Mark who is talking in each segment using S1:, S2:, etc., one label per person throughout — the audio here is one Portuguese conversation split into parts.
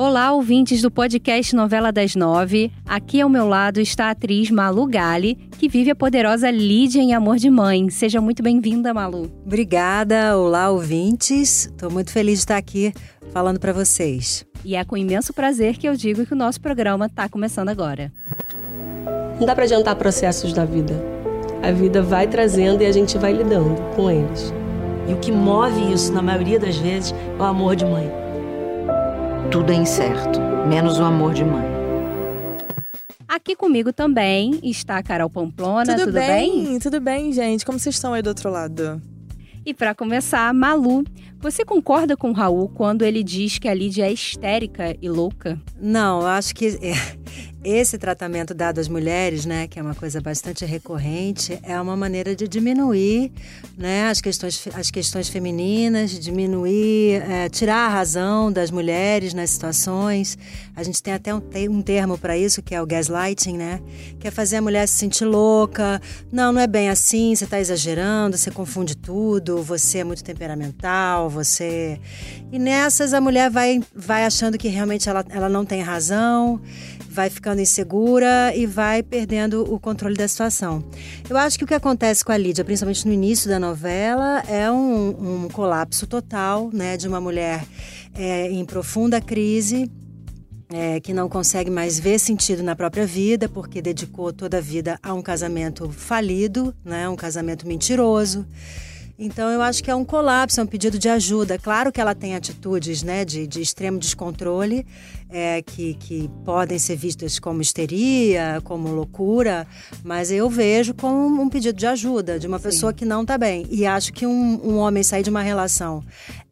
S1: Olá, ouvintes do podcast Novela das Nove. Aqui ao meu lado está a atriz Malu Gali, que vive a poderosa Lídia em Amor de Mãe. Seja muito bem-vinda, Malu.
S2: Obrigada. Olá, ouvintes. Estou muito feliz de estar aqui falando para vocês.
S1: E é com imenso prazer que eu digo que o nosso programa está começando agora.
S3: Não dá para adiantar processos da vida. A vida vai trazendo e a gente vai lidando com eles.
S4: E o que move isso, na maioria das vezes, é o amor de mãe.
S5: Tudo é incerto, menos o amor de mãe.
S1: Aqui comigo também está a Carol Pamplona.
S6: Tudo,
S1: Tudo
S6: bem?
S1: bem?
S6: Tudo bem, gente? Como vocês estão aí do outro lado?
S1: E para começar, Malu, você concorda com o Raul quando ele diz que a Lídia é histérica e louca?
S2: Não, eu acho que é, esse tratamento dado às mulheres, né, que é uma coisa bastante recorrente, é uma maneira de diminuir né, as, questões, as questões femininas, diminuir, é, tirar a razão das mulheres nas situações. A gente tem até um, um termo para isso, que é o gaslighting, né? Que é fazer a mulher se sentir louca. Não, não é bem assim, você está exagerando, você confunde tudo, você é muito temperamental, você. E nessas a mulher vai, vai achando que realmente ela, ela não tem razão vai ficando insegura e vai perdendo o controle da situação. Eu acho que o que acontece com a Lídia, principalmente no início da novela, é um, um colapso total, né, de uma mulher é, em profunda crise. É, que não consegue mais ver sentido na própria vida, porque dedicou toda a vida a um casamento falido, né, um casamento mentiroso. Então eu acho que é um colapso, é um pedido de ajuda. Claro que ela tem atitudes né, de, de extremo descontrole, é, que, que podem ser vistas como histeria, como loucura, mas eu vejo como um pedido de ajuda de uma Sim. pessoa que não está bem. E acho que um, um homem sair de uma relação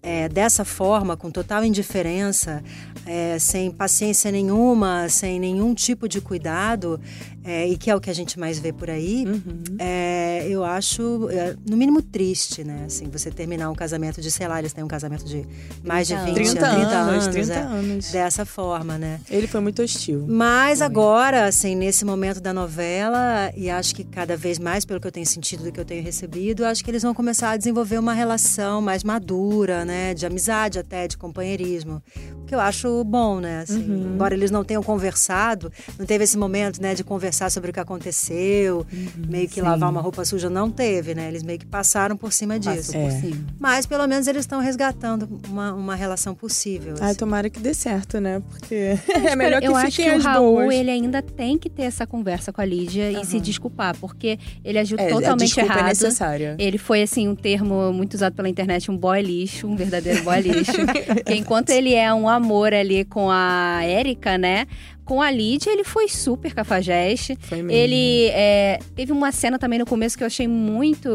S2: é, dessa forma, com total indiferença, é, sem paciência nenhuma, sem nenhum tipo de cuidado, é, e que é o que a gente mais vê por aí, uhum. É, eu acho, é, no mínimo, triste, né? Assim, você terminar um casamento de, sei lá, eles têm um casamento de mais de 20
S6: 30
S2: 30
S6: anos,
S2: anos,
S6: 30
S2: é,
S6: anos.
S2: dessa forma, né?
S6: Ele foi muito hostil.
S2: Mas
S6: foi.
S2: agora, assim, nesse momento da novela, e acho que cada vez mais, pelo que eu tenho sentido do que eu tenho recebido, acho que eles vão começar a desenvolver uma relação mais madura, né? De amizade até, de companheirismo. O que eu acho bom, né? Assim, uhum. Embora eles não tenham conversado, não teve esse momento, né, de conversar sobre o que aconteceu, uhum, meio que sim. lavar uma roupa suja, não teve, né? Eles meio que passaram por cima disso.
S1: É. Por cima.
S2: Mas pelo menos eles estão resgatando uma, uma relação possível.
S6: Ai,
S2: assim.
S6: tomara que dê certo, né? Porque é melhor que
S1: eu
S6: fiquem
S1: acho que
S6: as
S1: o Raul,
S6: boas.
S1: ele ainda tem que ter essa conversa com a Lídia
S6: Uhum.
S1: e se desculpar, porque ele agiu
S6: É,
S1: totalmente
S6: é
S1: errado.
S6: necessária.
S1: Ele foi, assim, um termo muito usado pela internet, um boy lixo, um verdadeiro boy lixo. Porque enquanto ele é um amor ali com a Érica, né? Com a Lídia, ele foi super cafajeste.
S6: Foi mesmo.
S1: Ele é, teve uma cena também no começo que eu achei muito.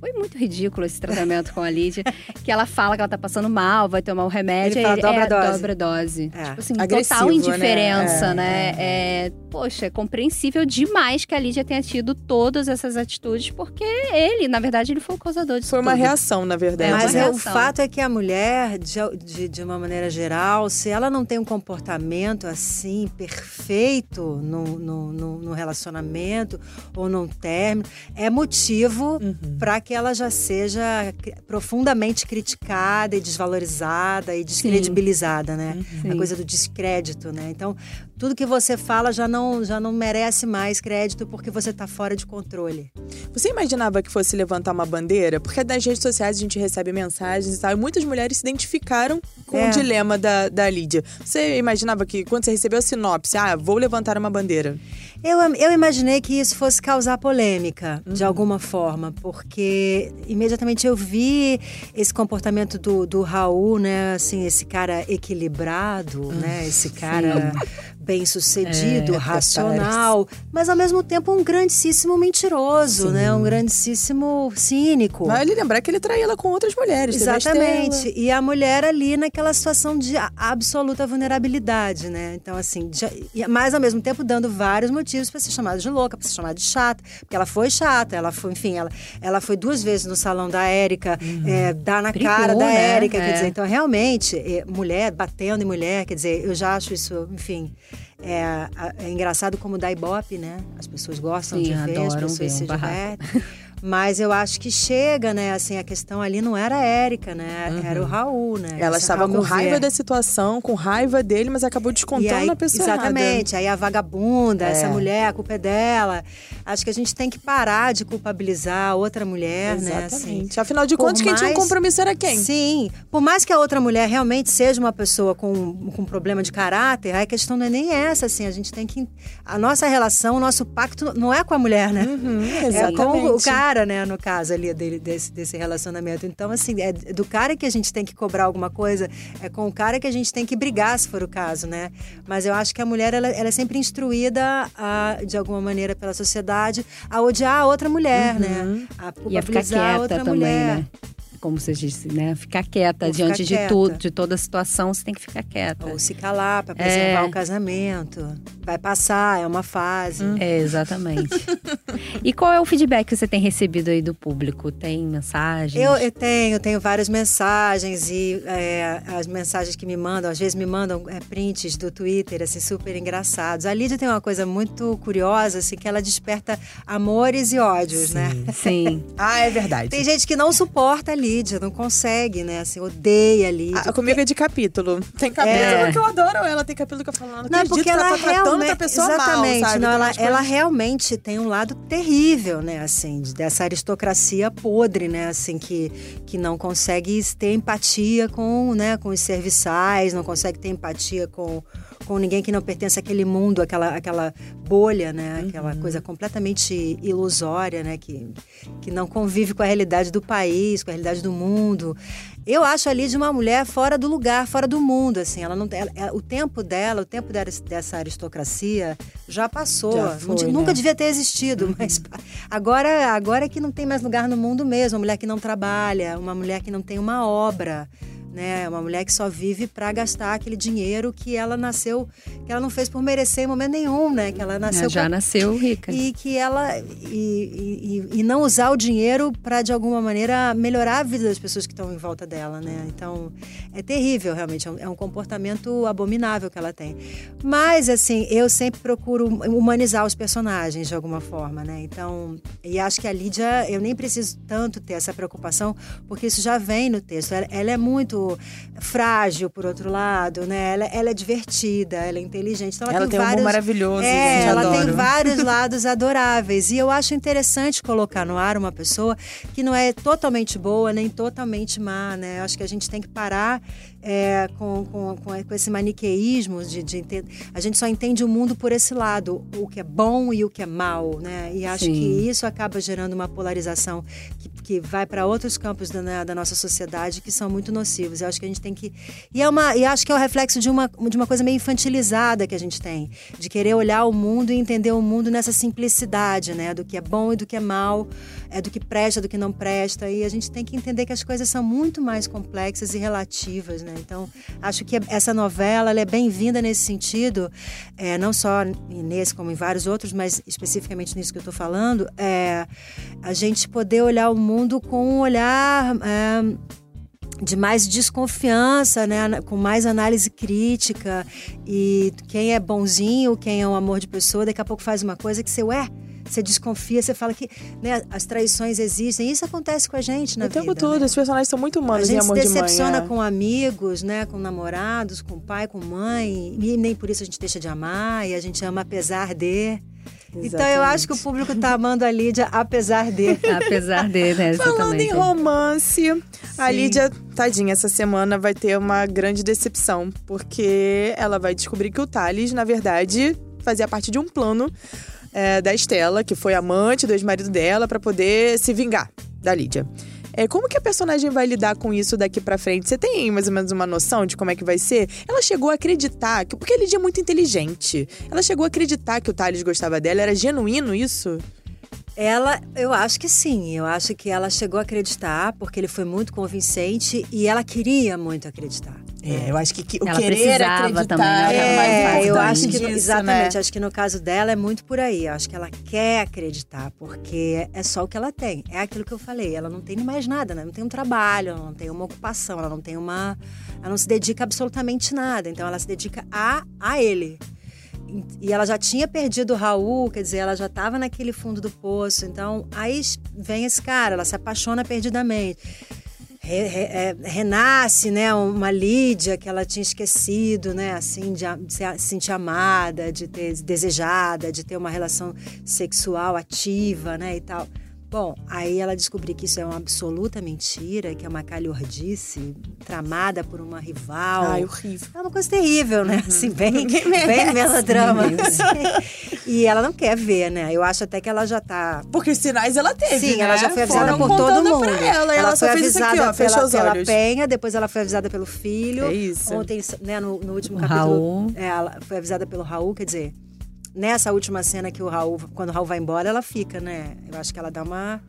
S1: Foi muito ridículo esse tratamento com a Lídia. que ela fala que ela tá passando mal, vai tomar o remédio.
S2: Ele fala dobra
S1: é
S2: dose.
S1: dobra dose.
S2: É.
S1: Tipo assim,
S6: Agressivo,
S1: total
S6: né?
S1: indiferença,
S6: É,
S1: né? É, poxa, é compreensível demais que a Lídia tenha tido todas essas atitudes, porque ele, na verdade, ele foi o causador disso
S6: Foi uma
S1: tudo.
S6: reação, na verdade.
S1: É,
S2: Mas é, o fato é que a mulher, de, de, de uma maneira geral, se ela não tem um comportamento assim, perfeito no, no, no, no relacionamento ou num término, é motivo
S6: Uhum.
S2: para que ela já seja profundamente criticada e desvalorizada e descredibilizada, né?
S1: Sim.
S2: A coisa do descrédito, né? Então, tudo que você fala já não, já não merece mais crédito porque você está fora de controle.
S6: Você imaginava que fosse levantar uma bandeira? Porque nas redes sociais a gente recebe mensagens e tal, e muitas mulheres se identificaram com
S2: É.
S6: o dilema da, da Lídia. Você imaginava que quando você recebeu a sinopse, ah, vou levantar uma bandeira.
S2: Eu, eu imaginei que isso fosse causar polêmica, de alguma forma, porque imediatamente eu vi esse comportamento do, do Raul, né? Assim, esse cara equilibrado, né? Esse cara bem sucedido,
S6: É,
S2: racional, mas ao mesmo tempo um grandíssimo mentiroso, né? Um grandíssimo cínico.
S6: Vale lembrar que ele traiu ela com outras mulheres.
S2: Exatamente. E a mulher ali naquela situação de absoluta vulnerabilidade, né? Então, assim, já- e- mas ao mesmo tempo dando vários motivos para ser chamada de louca, para ser chamada de chata. Porque ela foi chata, ela foi, enfim, ela, ela foi duas vezes no salão da Érica, é, dar na
S1: Brigou,
S2: cara da
S1: né?
S2: Érica.
S1: É.
S2: Quer dizer, então, realmente, é, mulher batendo em mulher, quer dizer, eu já acho isso, enfim. É, é engraçado como dá ibope, né? As pessoas gostam
S1: Sim,
S2: de ver, as pessoas
S1: ver um
S2: se
S1: barraco.
S2: divertem. Mas eu acho que chega, né? Assim, a questão ali não era a Érica, né? Era o Raul, né?
S6: Ela
S2: Esse-
S6: estava com raiva
S2: ver.
S6: da situação, com raiva dele, mas acabou descontando
S2: aí-
S6: na pessoa errada.
S2: Exatamente. Aí a vagabunda, essa
S6: É.
S2: mulher, a culpa é dela. Acho que a gente tem que parar de culpabilizar a outra mulher, né? Assim.
S6: Exatamente. Afinal de
S2: Por
S6: contas, quem tinha um
S2: mais-
S6: compromisso era quem?
S2: Sim. Por mais que a outra mulher realmente seja uma pessoa com, com problema de caráter, a questão não é nem essa, assim. A gente tem que. A nossa relação, o nosso pacto não é com a mulher, né?
S6: Uhum,
S2: É com
S6: exatamente.
S2: o cara, né, no caso ali dele, desse, desse relacionamento. Então, assim, é do cara que a gente tem que cobrar alguma coisa, é com o cara que a gente tem que brigar, se for o caso, né? Mas eu acho que a mulher, ela, ela é sempre instruída, a, de alguma maneira, pela sociedade, a odiar a outra mulher, né? A
S1: E a ficar
S2: culpabilizar a outra
S1: também,
S2: mulher.
S1: né? Como você disse, né? Ficar quieta
S2: Ou ficar
S1: diante de tudo, de toda a situação, você tem que ficar quieta.
S2: Ou se calar para preservar
S1: É.
S2: o casamento. Vai passar, é uma fase.
S1: É, exatamente. e qual é o feedback que você tem recebido aí do público? Tem mensagens?
S2: Eu, eu tenho, eu tenho várias mensagens e é, as mensagens que me mandam, às vezes me mandam é, prints do Twitter, assim, super engraçados. A Lídia tem uma coisa muito curiosa, assim, que ela desperta amores e ódios, né?
S1: Sim.
S6: Ah, é verdade.
S2: Tem gente que não suporta a Lídia, não consegue, né? Assim, odeia a Lídia.
S6: Ah, comigo é de capítulo. Tem capítulo
S1: É.
S6: que eu adoro ela, tem capítulo que eu falo, não,
S2: Não,
S6: acredito
S2: porque
S6: que ela
S2: ela
S6: tá tratando
S2: realmente,
S6: outra pessoa
S2: exatamente,
S6: mal, sabe?
S2: não, ela, ela realmente tem um lado terrível, né, assim, de- dessa aristocracia podre, né, assim, que, que não consegue ter empatia com, né, com os serviçais, não consegue ter empatia com, com ninguém que não pertence àquele mundo, aquela, aquela bolha, né, aquela
S6: Uhum.
S2: coisa completamente ilusória, né, que, que não convive com a realidade do país, com a realidade do mundo. Eu acho a Lídia uma mulher fora do lugar, fora do mundo, assim. Ela não, ela- o tempo dela, o tempo dela- dessa aristocracia já passou.
S6: Já foi,
S2: de-
S6: né?
S2: Nunca devia ter existido, mas pa- agora, agora é que não tem mais lugar no mundo mesmo. Uma mulher que não trabalha, uma mulher que não tem uma obra. Né, uma mulher que só vive para gastar aquele dinheiro que ela nasceu, que ela não fez por merecer em momento nenhum, né? Que ela nasceu
S1: já
S2: com-
S1: nasceu rica.
S2: e que ela e, e- e- e não usar o dinheiro para de alguma maneira melhorar a vida das pessoas que estão em volta dela, né? Então é terrível realmente, é um, é um comportamento abominável que ela tem. Mas assim, eu sempre procuro humanizar os personagens de alguma forma, né? Então, e acho que a Lídia, eu nem preciso tanto ter essa preocupação, porque isso já vem no texto. Ela, ela é muito frágil, por outro lado, né? Ela, ela é divertida, ela é inteligente. Então, ela,
S6: Ela
S2: tem,
S6: tem um
S2: vários,
S6: maravilhoso,
S2: é, ela tem
S6: adoro.
S2: vários lados adoráveis. E eu acho interessante colocar no ar uma pessoa que não é totalmente boa nem totalmente má, né? Eu acho que a gente tem que parar é, com, com, com, esse maniqueísmo de, de a gente só entende o mundo por esse lado, o que é bom e o que é mal, né? E acho
S1: Sim.
S2: que isso acaba gerando uma polarização que, que vai para outros campos da, né, da nossa sociedade que são muito nocivos. Eu acho que a gente tem que e é uma e acho que é o reflexo de uma de uma coisa meio infantilizada que a gente tem, de querer olhar o mundo e entender o mundo nessa simplicidade, né, do que é bom e do que é mal, é do que presta, do que não presta. E a gente tem que entender que as coisas são muito mais complexas e relativas, né? Então, acho que essa novela ela é bem-vinda nesse sentido, é, não só nesse como em vários outros, mas especificamente nisso que eu estou falando, é a gente poder olhar o mundo com um olhar é, de mais desconfiança, né? com mais análise crítica. E quem é bonzinho, quem é um amor de pessoa, daqui a pouco faz uma coisa que você, ué, você desconfia, você fala que né, as traições existem. Isso acontece com a gente na
S6: O tempo
S2: vida.
S6: todo,
S2: né?
S6: os personagens são muito
S2: A
S6: humanos em
S2: gente se
S6: Amor de Mãe.
S2: decepciona
S6: é.
S2: com amigos, né? Com namorados, com pai, com mãe. E nem por isso a gente deixa de amar. E a gente ama apesar de... Então eu acho que o público tá amando a Lídia apesar de...
S1: Apesar de, né?
S6: Falando em
S1: Exatamente.
S6: romance, a
S2: Sim.
S6: Lídia, tadinha, essa semana vai ter uma grande decepção, porque ela vai descobrir que o Thales, na verdade, fazia parte de um plano é, da Estela, que foi amante do ex-marido dela, pra poder se vingar da Lídia. É, como que a personagem vai lidar com isso daqui pra frente? Você tem mais ou menos uma noção de como é que vai ser? Ela chegou a acreditar, que, porque a Lídia é muito inteligente. Ela chegou a acreditar que o Thales gostava dela, era genuíno isso?
S2: Ela, eu acho que sim. Eu acho que ela chegou a acreditar, porque ele foi muito convincente e ela queria muito acreditar.
S7: É, eu acho que, que o
S1: Ela
S7: querer
S1: precisava
S7: acreditar
S1: também, né?
S7: é mais
S2: É, eu acho que
S7: disso,
S2: exatamente,
S7: né?
S2: acho que no caso dela é muito por aí. Eu acho que ela quer acreditar, porque é só o que ela tem. É aquilo que eu falei, ela não tem mais nada, né? Não tem um trabalho, ela não tem uma ocupação, ela não tem uma, ela não se dedica a absolutamente nada. Então ela se dedica a a ele. e ela já tinha perdido o Raul, quer dizer, ela já estava naquele fundo do poço. Então, aí vem esse cara, ela se apaixona perdidamente. Re, re, é, renasce, né, uma Lídia que ela tinha esquecido, né, assim, de, de se sentir amada, de ter desejada, de ter uma relação sexual ativa, né, e tal. Bom, aí ela descobriu que isso é uma absoluta mentira, que é uma calhordice tramada por uma rival.
S6: Ai, horrível.
S2: É uma coisa terrível, né? Uhum. Assim, bem, bem melodrama. e ela não quer ver, né? Eu acho até que ela já tá.
S6: Porque sinais ela teve.
S2: Sim,
S6: né?
S2: ela já foi avisada Foram por todo mundo.
S6: Pra ela,
S2: ela,
S6: ela
S2: foi
S6: avisada
S2: aqui, ó,
S6: pela,
S2: pela Penha, depois ela foi avisada pelo filho.
S6: É isso.
S2: Ontem, né, no, no último
S1: o
S2: capítulo.
S1: Raul.
S2: Ela foi avisada pelo Raul, quer dizer. Nessa última cena que o Raul, quando o Raul vai embora, ela fica, né? Eu acho que ela dá uma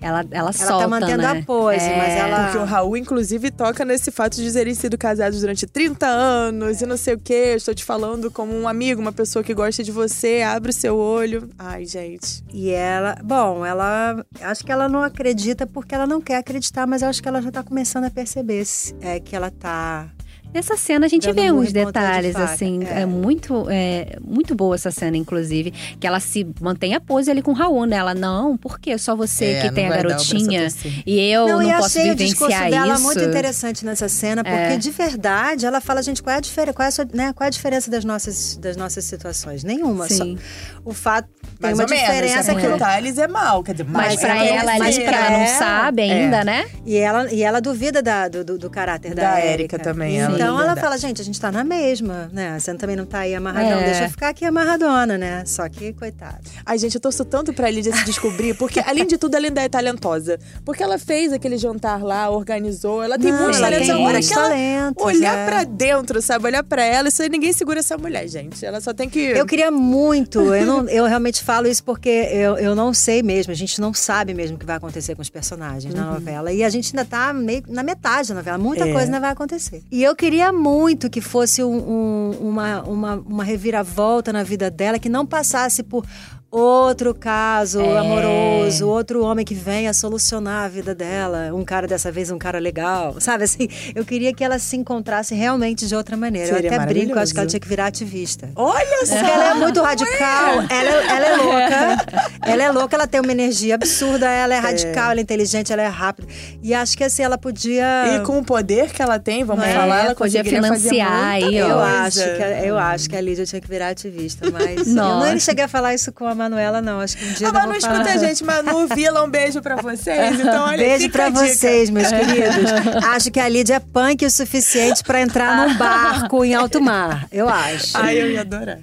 S1: ela, ela,
S2: ela
S1: solta,
S2: tá mantendo
S1: né?
S2: a pose,
S1: É.
S2: mas ela.
S6: Porque o Raul, inclusive, toca nesse fato de terem sido casados durante 30 anos e não sei o quê. Estou te falando como um amigo, uma pessoa que gosta de você, abre o seu olho. Ai, gente.
S2: E ela, bom, ela. Acho que ela não acredita porque ela não quer acreditar, mas eu acho que ela já tá começando a perceber é, que ela tá.
S1: Nessa cena a gente
S2: Dando
S1: vê uns
S2: de
S1: detalhes,
S2: faca,
S1: assim,
S2: é.
S1: é, muito, é, muito boa essa cena, inclusive. Que ela se mantém a pose ali com o Raul, né? Ela, não, por quê? Só você
S6: É,
S1: que
S6: não
S1: tem a
S6: o
S1: garotinha e eu não,
S2: e
S1: posso
S2: achei o discurso
S1: vivenciar
S2: dela
S1: isso.
S2: muito interessante nessa cena, porque
S1: É.
S2: de verdade ela fala, gente, qual é a diferença, qual é a, sua- né, qual é a diferença das nossas, das nossas situações? Nenhuma. Só,
S1: Sim.
S2: o fato tem
S6: Mais
S2: uma
S6: ou menos,
S2: diferença
S6: é
S2: que
S6: porque
S2: o
S6: o Thales é mal. Quer dizer,
S1: Mas
S6: mais
S1: pra
S6: é
S1: ela ali,
S2: mas
S1: que
S2: pra
S1: ela não
S2: ela-
S1: sabe ainda, né?
S2: E ela, e ela duvida da- do, do- do caráter da,
S6: Da
S2: Érica
S6: Érica também, ela
S2: Então ela fala, gente, a gente tá na mesma, né? Você também não tá aí amarradão,
S1: É.
S2: deixa eu ficar aqui amarradona, né? Só que, coitada.
S6: Ai, gente, eu torço tanto pra Lídia se descobrir, porque além de tudo, ela ainda é talentosa. Porque ela fez aquele jantar lá, organizou, ela tem
S2: Não,
S6: muitos talentos.
S2: tem
S6: Agora que ela
S2: talentos,
S6: olhar
S2: é.
S6: pra dentro, sabe? Olhar pra ela, isso aí ninguém segura essa mulher, gente. Ela só tem que.
S2: Eu queria muito, eu, não, eu realmente falo isso porque eu, eu não sei mesmo, a gente não sabe mesmo o que vai acontecer com os personagens na novela. E a gente ainda tá meio na metade da novela, muita
S6: É.
S2: coisa ainda vai acontecer. E eu queria muito que fosse um- um- uma, uma, uma reviravolta na vida dela, que não passasse por outro caso
S1: É.
S2: amoroso, outro homem que venha solucionar a vida dela, um cara dessa vez, um cara legal, sabe assim? Eu queria que ela se encontrasse realmente de outra maneira.
S6: Seria
S2: eu até brinco, eu acho que ela tinha que virar ativista.
S6: Olha só!
S2: Porque ela é muito radical, ela, é- ela é louca, ela é louca, ela tem uma energia absurda, ela é radical, ela é inteligente, ela é rápida. E acho que assim, ela podia.
S6: E com o poder que ela tem, vamos
S1: É,
S6: falar, ela
S1: podia financiar
S6: muita
S1: aí, ó.
S2: eu acho, que, eu acho que a Lídia tinha que virar ativista, mas eu
S1: Nossa.
S2: não cheguei a falar isso com a Manuela, não. Acho que um dia
S6: Ah,
S2: eu
S6: mas
S2: vou
S6: não
S2: falar.
S6: escuta a gente, Manu, Vila, um beijo pra vocês. Então, olha,
S2: Beijo
S6: fica
S2: pra
S6: a dica.
S2: vocês, meus queridos. Acho que a Lídia é punk o suficiente pra entrar num barco em alto mar. Eu acho.
S6: Ai, eu ia adorar.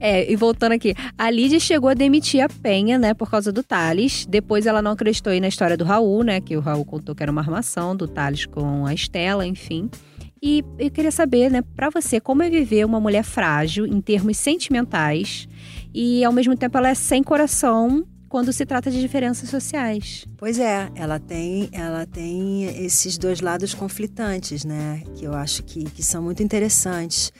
S1: É, e voltando aqui, a Lídia chegou a demitir a Penha, né, por causa do Thales. Depois ela não acreditou aí na história do Raul, né, que o Raul contou que era uma armação do Thales com a Estela, enfim. E eu queria saber, né, pra você, como é viver uma mulher frágil em termos sentimentais e ao mesmo tempo ela é sem coração quando se trata de diferenças sociais.
S2: Pois é, ela tem, ela tem esses dois lados conflitantes, né? Que eu acho que, que são muito interessantes.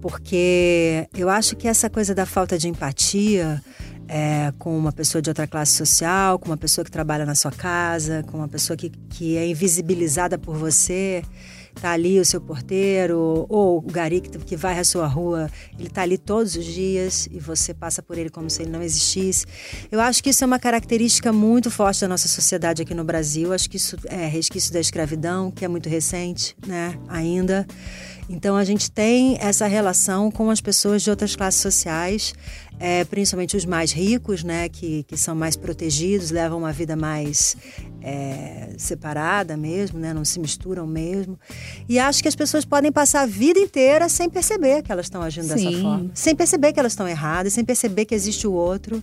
S2: Porque eu acho que essa coisa da falta de empatia é, com uma pessoa de outra classe social, com uma pessoa que trabalha na sua casa, com uma pessoa que, que é invisibilizada por você. Tá ali o seu porteiro, ou o gari que, vai à sua rua, ele tá ali todos os dias e você passa por ele como se ele não existisse. Eu acho que isso é uma característica muito forte da nossa sociedade aqui no Brasil. Acho que isso é resquício da escravidão, que é muito recente, né, ainda. Então a gente tem essa relação com as pessoas de outras classes sociais, é, principalmente os mais ricos, né, que, que são mais protegidos, levam uma vida mais é, separada mesmo, né, não se misturam mesmo. E acho que as pessoas podem passar a vida inteira sem perceber que elas estão agindo dessa
S1: Sim.
S2: forma, sem perceber que elas estão erradas, sem perceber que existe o outro.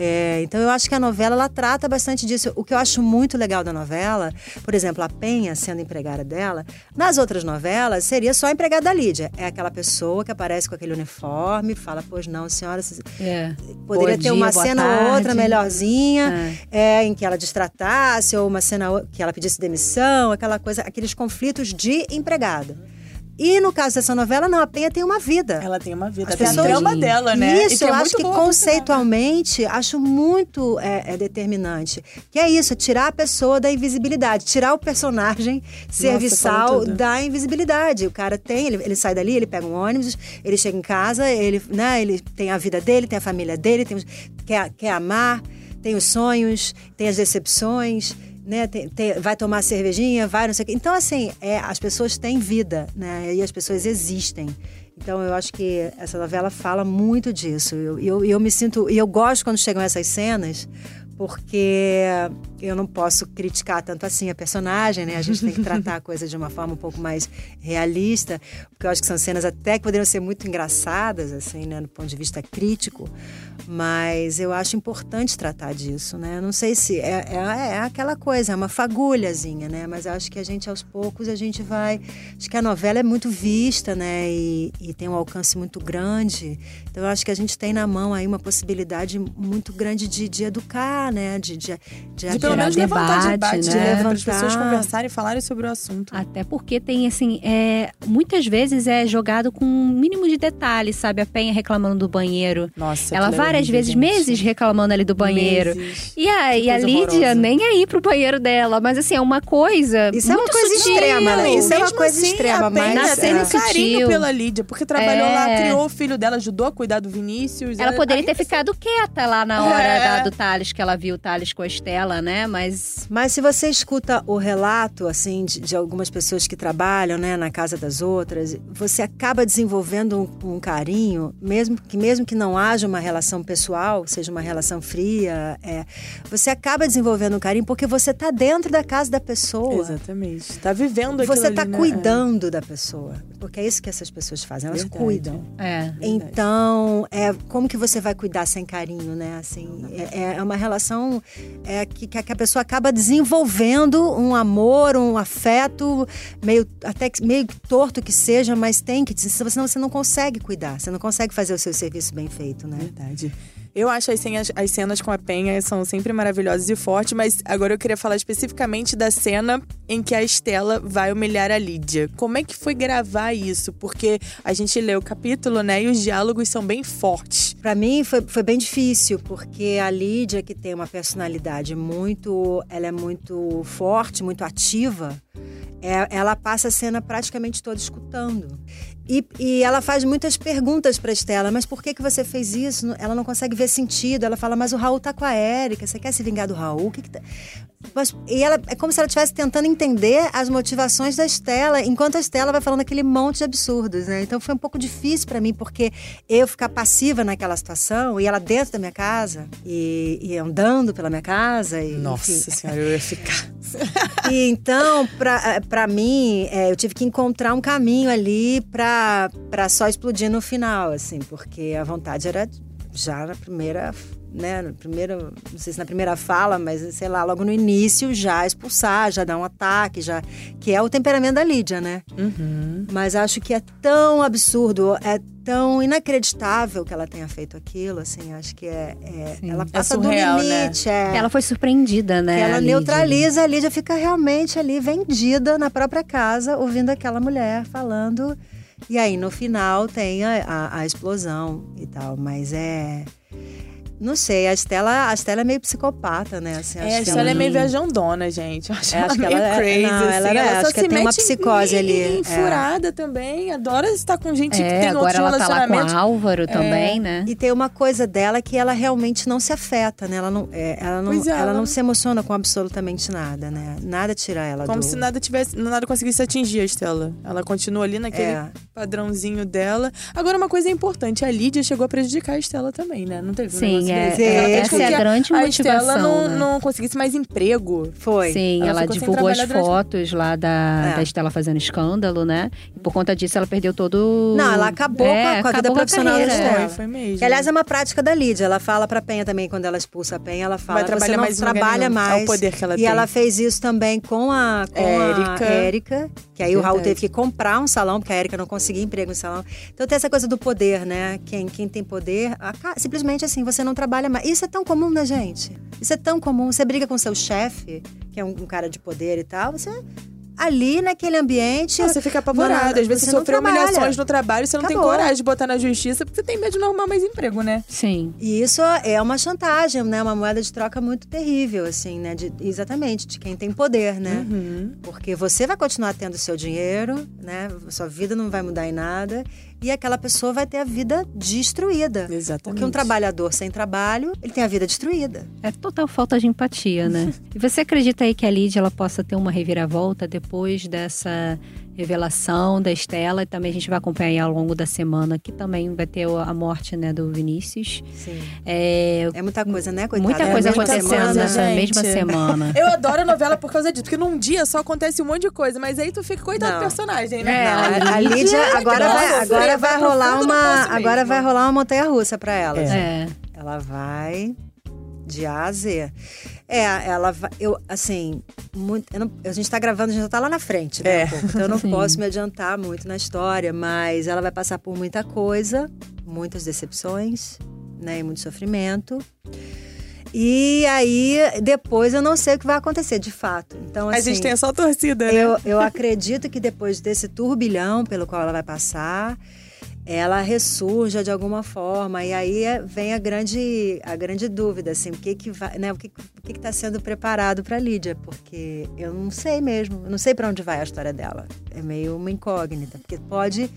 S2: É, então eu acho que a novela ela trata bastante disso. O que eu acho muito legal da novela, por exemplo, a Penha sendo empregada dela, nas outras novelas seria só a empregada da Lídia. É aquela pessoa que aparece com aquele uniforme, fala, pois não, senhora,
S1: É.
S2: poderia
S1: Bom
S2: ter uma
S1: dia,
S2: cena ou outra melhorzinha, é, em que ela distratasse, ou uma cena que ela pedisse demissão, aquela coisa, aqueles conflitos de empregada. E no caso dessa novela, não, a Penha tem uma vida.
S6: Ela tem uma vida,
S2: As
S6: tem a
S2: pessoas-
S6: trama dela, né?
S2: Isso, eu
S6: é
S2: acho que
S6: né?
S2: conceitualmente, acho muito é, é determinante. Que é isso, tirar a pessoa da invisibilidade, tirar o personagem serviçal
S6: tudo.
S2: da invisibilidade. O cara tem, ele, ele sai dali, ele pega um ônibus, ele chega em casa, ele, né, ele tem a vida dele, tem a família dele, tem, quer, quer amar, tem os sonhos, tem as decepções. Né, tem- tem- vai tomar cervejinha, vai não sei o quê. Então, assim, é, as pessoas têm vida, né? E as pessoas existem. Então eu acho que essa novela fala muito disso. Eu, eu, eu me sinto. E eu gosto quando chegam essas cenas, porque eu não posso criticar tanto assim a personagem, né? A gente tem que tratar a coisa de uma forma um pouco mais realista, porque eu acho que são cenas até que poderiam ser muito engraçadas, assim, né? Do ponto de vista crítico. Mas eu acho importante tratar disso, né? Eu não sei se é, é, é aquela coisa, é uma fagulhazinha, né? Mas acho que a gente, aos poucos, a gente vai. Acho que a novela é muito vista, né? E, e tem um alcance muito grande. Então eu acho que a gente tem na mão aí uma possibilidade muito grande de, de educar, né? De, de, de,
S6: De pelo menos levantar
S1: debate, né?
S6: né? Para as
S2: Levantar.
S6: pessoas conversarem e falarem sobre o assunto.
S1: Até porque tem, assim, é, muitas vezes é jogado com um mínimo de detalhes, sabe? A Penha reclamando do banheiro.
S6: Nossa,
S1: Ela
S6: é
S1: várias
S6: horrível,
S1: vezes,
S6: gente.
S1: meses reclamando ali do banheiro.
S6: Meses.
S1: E a,
S6: Que
S1: e a Lídia
S6: horrorosa.
S1: nem aí pro banheiro dela. Mas assim, é uma coisa.
S2: Isso é uma coisa
S1: sutil.
S2: extrema, né? Isso é uma
S6: Mesmo
S2: coisa
S6: assim,
S2: extrema, mas-
S1: Na
S6: tem
S1: cena
S6: um carinho pela Lídia, porque trabalhou lá,
S1: É.
S6: criou o filho dela, ajudou a cuidar do Vinícius.
S1: Ela poderia ter
S6: ainda
S1: ficado quieta lá na hora
S6: É.
S1: da- do Thales, que ela viu o Thales com a Estela, né? Mas
S2: Mas se você escuta o relato, assim, de, de algumas pessoas que trabalham, né, na casa das outras, você acaba desenvolvendo um, um carinho, mesmo que, mesmo que não haja uma relação pessoal, seja uma relação fria, é, você acaba desenvolvendo um carinho porque você tá dentro da casa da pessoa.
S6: Exatamente. Tá vivendo aquilo
S2: Você tá
S6: ali, né?
S2: cuidando da pessoa. Porque é isso que essas pessoas fazem, elas
S6: Verdade.
S2: cuidam.
S1: é.
S2: Então, é, como que você vai cuidar sem carinho, né? Assim, é, é uma relação é, que, que a pessoa acaba desenvolvendo um amor, um afeto, meio até que- meio torto que seja, mas tem que, senão você não consegue cuidar, você não consegue fazer o seu serviço bem feito, né?
S6: Verdade. Eu acho as cenas, as cenas com a Penha são sempre maravilhosas e fortes, mas agora eu queria falar especificamente da cena em que a Estela vai humilhar a Lídia. Como é que foi gravar isso? Porque a gente lê o capítulo, né? E os diálogos são bem fortes.
S2: Pra mim foi, foi bem difícil, porque a Lídia, que tem uma personalidade muito. Ela é muito forte, muito ativa, é- ela passa a cena praticamente toda escutando. E, e ela faz muitas perguntas pra Estela, mas por que, que você fez isso? Ela não consegue ver sentido. Ela fala, mas o Raul tá com a Érica, você quer se vingar do Raul? O que que tá... Mas- e ela é como se ela estivesse tentando entender as motivações da Estela, enquanto a Estela vai falando aquele monte de absurdos, né? Então foi um pouco difícil pra mim, porque eu ficar passiva naquela situação, e ela dentro da minha casa, e, e andando pela minha casa, e,
S6: Nossa
S2: enfim.
S6: senhora, eu ia ficar.
S2: E então, pra, pra mim, é, eu tive que encontrar um caminho ali pra só explodir no final, assim, porque a vontade era já na primeira, né, no primeiro, não sei se na primeira fala, mas sei lá, logo no início já expulsar, já dar um ataque, já que é o temperamento da Lídia, né?
S6: Uhum.
S2: Mas acho que é tão absurdo, é tão inacreditável que ela tenha feito aquilo, assim, acho que é, é- ela
S6: É
S2: passa
S6: surreal,
S2: do
S6: né?
S2: limite, é.
S1: Ela foi surpreendida, né?
S2: Que ela
S1: a Lídia?
S2: neutraliza, a Lídia fica realmente ali vendida na própria casa, ouvindo aquela mulher falando. E aí, no final, tem a, a- a explosão e tal. Mas é. Não sei, a Estela, a Estela é meio psicopata, né? Assim,
S6: É,
S2: acho
S6: a
S2: que
S6: Estela
S2: ela
S6: é meio viajandona, gente. Eu acho,
S2: É,
S6: ela
S2: acho que
S6: meio
S2: ela é-
S6: crazy,
S2: não, ela
S6: assim.
S2: é-
S6: Ela
S2: acho
S6: só
S2: que
S6: se
S2: tem uma psicose
S6: em,
S2: ali,
S6: Em
S2: é.
S6: furada também. Adora estar com gente que
S1: É,
S6: tem
S1: agora
S6: outros
S1: ela tá lá com
S6: relacionamentos.
S1: a Álvaro também, né?
S2: E tem uma coisa dela que ela realmente não se afeta, né? Ela não, é, ela não,
S6: é,
S2: ela
S6: ela
S2: não se emociona com absolutamente nada, né? Nada tira ela
S6: Como
S2: do...
S6: se nada tivesse, nada conseguisse atingir a Estela. Ela continua ali naquele
S2: É.
S6: padrãozinho dela. Agora, uma coisa importante, a Lídia chegou a prejudicar a Estela também, né? Não teve um
S1: Sim, é,
S2: é,
S6: Ela fez
S2: essa
S6: com
S2: é a
S1: grande
S6: a
S1: motivação,
S6: não,
S1: né?
S6: não conseguisse mais emprego.
S2: Foi.
S1: Sim,
S6: Ela
S1: ela, divulgou as
S6: durante-
S1: fotos lá da,
S2: É.
S1: da Estela fazendo escândalo, né? E por conta disso ela perdeu todo.
S2: Não, ela acabou
S1: É,
S2: com a- com a vida profissional
S1: carreira,
S2: da
S1: é.
S2: Estela.
S6: Foi, foi mesmo.
S2: Que, aliás, é uma prática da Lídia. Ela fala pra Penha também, quando ela expulsa a Penha, ela fala
S6: Vai trabalhar
S2: você não
S6: mais
S2: trabalha
S6: nenhum. É o
S2: mais.
S6: poder que ela
S2: e
S6: tem.
S2: ela fez isso também com a, com
S6: Érica.
S2: a Érica. Que aí o Raul
S6: Verdade.
S2: teve que comprar um salão, porque a Érica não conseguia emprego no salão. Então tem essa coisa do poder, né? Quem, quem tem poder, simplesmente assim, você não trabalha mais. Isso é tão comum, né, gente? Isso é tão comum. Você briga com seu chefe, que é um, um cara de poder e tal, você ali naquele ambiente.
S6: Você fica apavorado.
S2: Não,
S6: Às vezes
S2: você
S6: sofreu humilhações no trabalho, você não tem
S2: Acabou.
S6: coragem de botar na justiça, porque você tem medo de não arrumar mais emprego, né?
S1: Sim.
S2: E isso é uma chantagem, né? Uma moeda de troca muito terrível, assim, né? De- exatamente, de quem tem poder, né?
S6: Uhum.
S2: Porque você vai continuar tendo seu dinheiro, né? Sua vida não vai mudar em nada. E aquela pessoa vai ter a vida destruída.
S6: Exatamente.
S2: Porque um trabalhador sem trabalho, ele tem a vida destruída.
S1: É total falta de empatia, né? e você acredita aí que a Lídia ela possa ter uma reviravolta depois dessa revelação da Estela? E também a gente vai acompanhar aí ao longo da semana, que também vai ter a morte né, do Vinícius.
S2: Sim.
S1: É,
S2: É muita coisa, né, coitada?
S1: muita
S2: É
S1: coisa
S6: muita
S1: acontecendo
S6: coisa,
S1: nessa
S6: gente.
S1: mesma semana.
S6: Eu adoro a novela por causa disso, porque num dia só acontece um monte de coisa, mas aí tu fica coitado do personagem, né?
S1: É,
S2: Não, a, a Lídia agora vai, agora
S6: vai
S2: rolar uma, agora vai rolar uma montanha russa pra ela. assim.
S1: É.
S2: Ela vai de A a Z. É, ela. Eu, assim, muito, eu não- a gente tá gravando, a gente já tá lá na frente, né?
S6: É.
S2: um então eu não
S1: Sim.
S2: posso me adiantar muito na história, mas ela vai passar por muita coisa, muitas decepções, né? E muito sofrimento. E aí, depois eu não sei o que vai acontecer, de fato. Então, assim.
S6: a gente tem só torcida, né?
S2: Eu, eu acredito que depois desse turbilhão pelo qual ela vai passar, ela ressurja de alguma forma. E aí é- vem a grande, a grande dúvida, assim, o que que vai, né? O que que está sendo preparado para Lídia? Porque eu não sei mesmo, eu não sei para onde vai a história dela. É meio uma incógnita, porque pode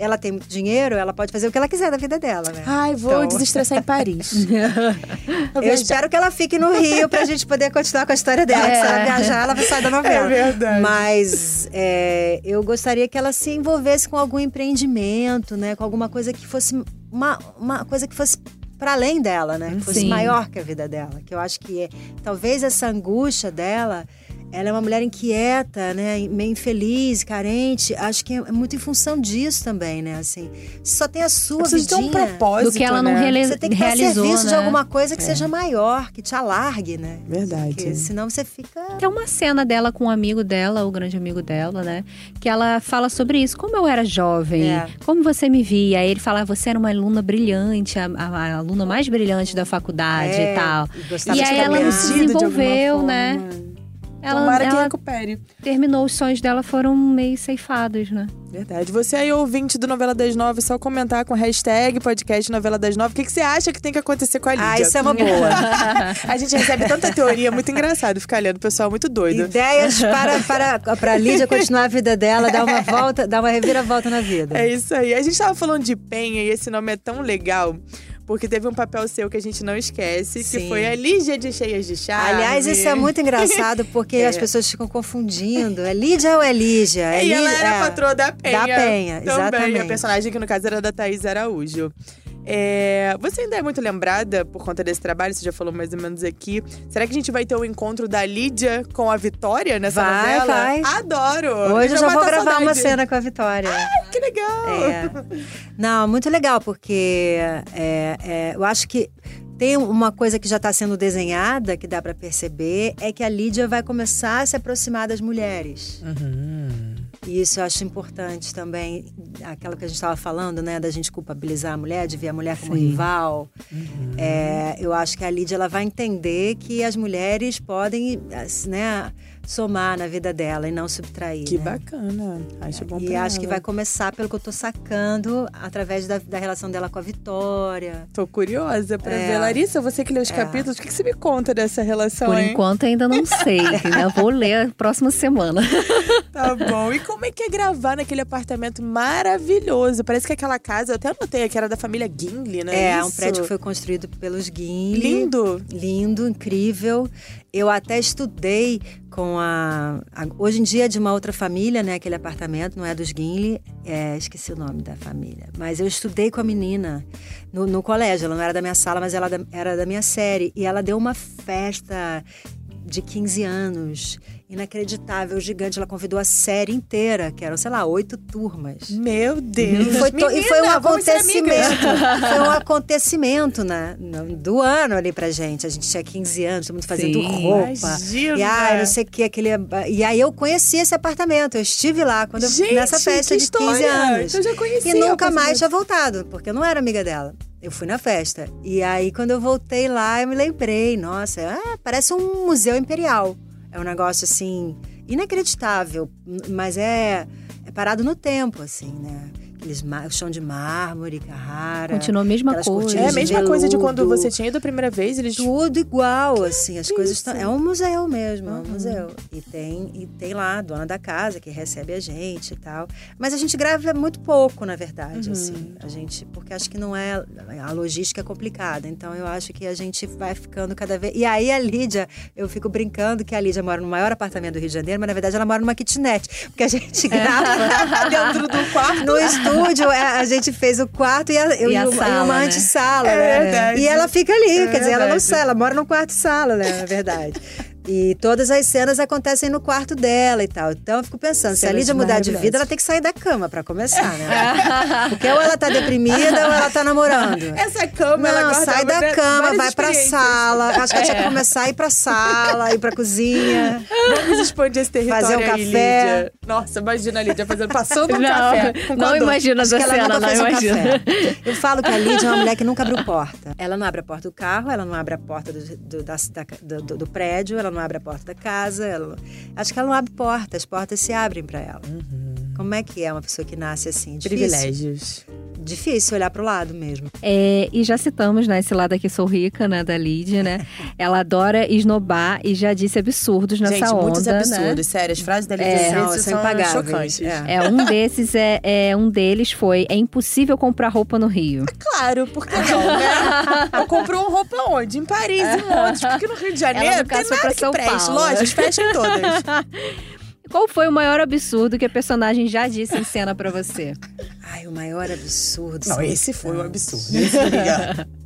S2: ela tem muito dinheiro, ela pode fazer o que ela quiser da vida dela, né?
S6: Ai, vou
S2: Então-
S6: desestressar em Paris.
S2: Eu espero que ela fique no Rio pra gente poder continuar com a história dela. que Se ela viajar, ela vai sair da novela.
S6: É verdade.
S2: Mas é, eu gostaria que ela se envolvesse com algum empreendimento, né? Com alguma coisa que fosse uma, uma coisa que fosse para além dela, né? Que fosse
S1: Sim.
S2: maior que a vida dela. Que eu acho que é, talvez essa angústia dela. Ela é uma mulher inquieta, né? Meio infeliz, carente. Acho que é muito em função disso também, né? Assim, você só tem a sua
S6: Precisa ter um propósito,
S1: Do que ela não
S6: né?
S1: reali-
S2: Você tem que estar
S1: realizou,
S2: serviço de
S1: né?
S2: alguma coisa que seja maior, que te alargue, né?
S6: Verdade.
S2: Porque senão você fica.
S1: Tem uma cena dela com um amigo dela, o grande amigo dela, né? Que ela fala sobre isso. Como eu era jovem,
S2: É.
S1: como você me via. Aí ele fala, você era uma aluna brilhante, a, a- a aluna mais brilhante da faculdade
S2: É,
S1: e tal.
S2: e
S1: E
S2: de
S1: aí ela se
S6: Perdido de
S1: desenvolveu, né?
S6: forma.
S1: Ela,
S6: Tomara que
S1: ela
S6: recupere.
S1: terminou, os sonhos dela foram meio ceifados, né?
S6: Verdade. Você aí, ouvinte do Novela das Nove, só comentar com hashtag podcast Novela das Nove. O que, que você acha que tem que acontecer com a Lídia?
S2: Ah, isso é uma boa.
S6: A gente recebe tanta teoria, é muito engraçado ficar lendo. O pessoal é muito doido.
S2: Ideias para, para, para a Lídia continuar a vida dela, dar uma volta, dar uma reviravolta na vida.
S6: É isso aí. A gente tava falando de Penha e esse nome é tão legal. Porque teve um papel seu que a gente não esquece, que
S2: Sim.
S6: foi a Lígia de Cheias de Charme.
S2: Aliás, isso é muito engraçado, porque
S6: É.
S2: as pessoas ficam confundindo. É Lídia ou é Lígia? É
S6: E ela era
S2: é.
S6: a patroa da Penha.
S2: Da Penha,
S6: também. A
S2: exatamente.
S6: personagem que no caso era da Thaís Araújo. É, você ainda é muito lembrada por conta desse trabalho? Você já falou mais ou menos aqui. Será que a gente vai ter o encontro da Lídia com a Vitória nessa
S2: Vai,
S6: novela?
S2: vai.
S6: Adoro!
S2: Hoje eu já vou gravar uma
S6: saudade.
S2: cena com a Vitória.
S6: Que legal!
S2: É. Não, muito legal, porque é, é, eu acho que tem uma coisa que já está sendo desenhada, que dá para perceber, é que a Lídia vai começar a se aproximar das mulheres. E isso eu acho importante também, aquela que a gente estava falando, né, da gente culpabilizar a mulher, de ver a mulher como
S1: Sim.
S2: rival. É, eu acho que a Lídia ela vai entender que as mulheres podem, né, somar na vida dela e não subtrair.
S6: Que
S2: né?
S6: bacana. Acho bom
S2: E
S6: pra
S2: acho que
S6: ela.
S2: vai começar pelo que eu tô sacando, através da, da relação dela com a Vitória.
S6: Tô curiosa pra
S2: É.
S6: ver. Larissa, você que leu os capítulos, o que, que você me conta dessa relação,
S1: Por
S6: hein?
S1: enquanto ainda não sei, entendeu? Vou ler a próxima semana.
S6: Tá bom. E como é que é gravar naquele apartamento maravilhoso? Parece que aquela casa, eu até anotei que era da família Gimli, né?
S2: É, um
S6: Isso?
S2: prédio que foi construído pelos Guinle.
S6: Lindo.
S2: Lindo, incrível. Eu até estudei com a, a- Hoje em dia é de uma outra família, né? Aquele apartamento, não é dos Guinle. É, esqueci o nome da família. Mas eu estudei com a menina no, no colégio. Ela não era da minha sala, mas ela da- era da minha série. E ela deu uma festa de 15 anos. Inacreditável, gigante. Ela convidou a série inteira, que eram, sei lá, oito turmas.
S6: Meu Deus.
S2: E foi, to- e foi um
S6: Menina,
S2: acontecimento. foi um acontecimento né, no- do ano ali pra gente. A gente tinha 15 anos, todo mundo fazendo
S1: Sim.
S2: roupa.
S6: Imagina.
S2: E ai, não sei o que, aquele. E aí eu conheci esse apartamento. Eu estive lá quando eu-
S6: Gente,
S2: nessa festa de 15
S6: história.
S2: anos.
S6: Eu já conhecia
S2: E nunca mais tinha voltado, porque eu não era amiga dela. Eu fui na festa. E aí, quando eu voltei lá, eu me lembrei. Nossa, é, parece um museu imperial. É um negócio assim inacreditável, mas é, é parado no tempo, assim, né? Aqueles o chão de mármore, Carrara.
S1: Continua a mesma coisa.
S6: É a mesma coisa de quando
S2: veludo.
S6: você tinha ido a primeira vez, eles.
S2: Tudo igual, assim, as coisas estão. É um museu mesmo, é um
S6: Uhum.
S2: museu. E tem, e tem lá a dona da casa que recebe a gente e tal. Mas a gente grava muito pouco, na verdade,
S6: Uhum.
S2: assim. A gente, porque acho que não é. A logística é complicada. Então eu acho que a gente vai ficando cada vez. E aí a Lídia, eu fico brincando que a Lídia mora no maior apartamento do Rio de Janeiro, mas na verdade ela mora numa kitnet. Porque a gente grava
S6: Dentro do quarto.
S2: no estúdio, é, a gente fez o quarto e, a, eu-
S1: E a
S2: e o-
S1: sala,
S2: e uma
S1: né?
S2: antessala,
S6: É
S2: né?
S6: verdade.
S2: E ela fica ali,
S6: É
S2: quer dizer, ela não sai, ela mora no quarto sala, né? Na verdade. E todas as cenas acontecem no quarto dela e tal. Então eu fico pensando, se a
S6: Cenas
S2: Lídia mudar de vida, ela tem que sair da cama pra começar, né? Porque ou ela tá deprimida ou ela tá namorando.
S6: Essa cama, ela
S2: Não,
S6: guarda
S2: sai da cama, vai pra sala. Acho que ela tinha que começar a ir pra sala, ir pra cozinha.
S6: Vamos expandir esse território
S2: Fazer um
S6: aí,
S2: café.
S6: Lídia. Nossa, imagina a Lídia fazendo, passando um
S1: Não,
S6: café.
S1: não imagina essa
S2: ela
S1: cena, não
S2: um
S1: imagina.
S2: café. Eu falo que a Lídia é uma mulher que nunca abriu porta. Ela não abre a porta do carro, ela não abre a porta do, do, da- do- do prédio, ela não abre a porta da casa. ela- Acho que ela não abre porta, as portas se abrem pra ela. Como é que é uma pessoa que nasce assim? Difícil.
S6: Privilégios.
S2: Difícil olhar pro lado mesmo.
S1: É, e já citamos, né, esse lado aqui sou rica, né, da Lídia, né? Ela adora esnobar e já disse absurdos nessa
S6: Gente,
S1: onda,
S6: muitos
S1: né?
S6: absurdos. Sério, as frases da Lídia
S1: É.
S2: São- são
S6: são
S2: impagáveis.
S6: chocantes.
S2: É.
S1: É, um desses é, é um deles foi é impossível comprar roupa no Rio.
S6: Claro, por que não, né? Eu compro uma roupa onde? Em Paris, em Londres. Porque no Rio de Janeiro
S1: Ela, no
S6: tem
S1: caso, foi
S6: nada
S1: pra
S6: que
S1: São
S6: preste.
S1: Paulo.
S6: Lojas fecham todas.
S1: Qual foi o maior absurdo que a personagem já disse em cena pra você?
S2: Ai, o maior absurdo.
S6: Não, esse foi um absurdo. Esse.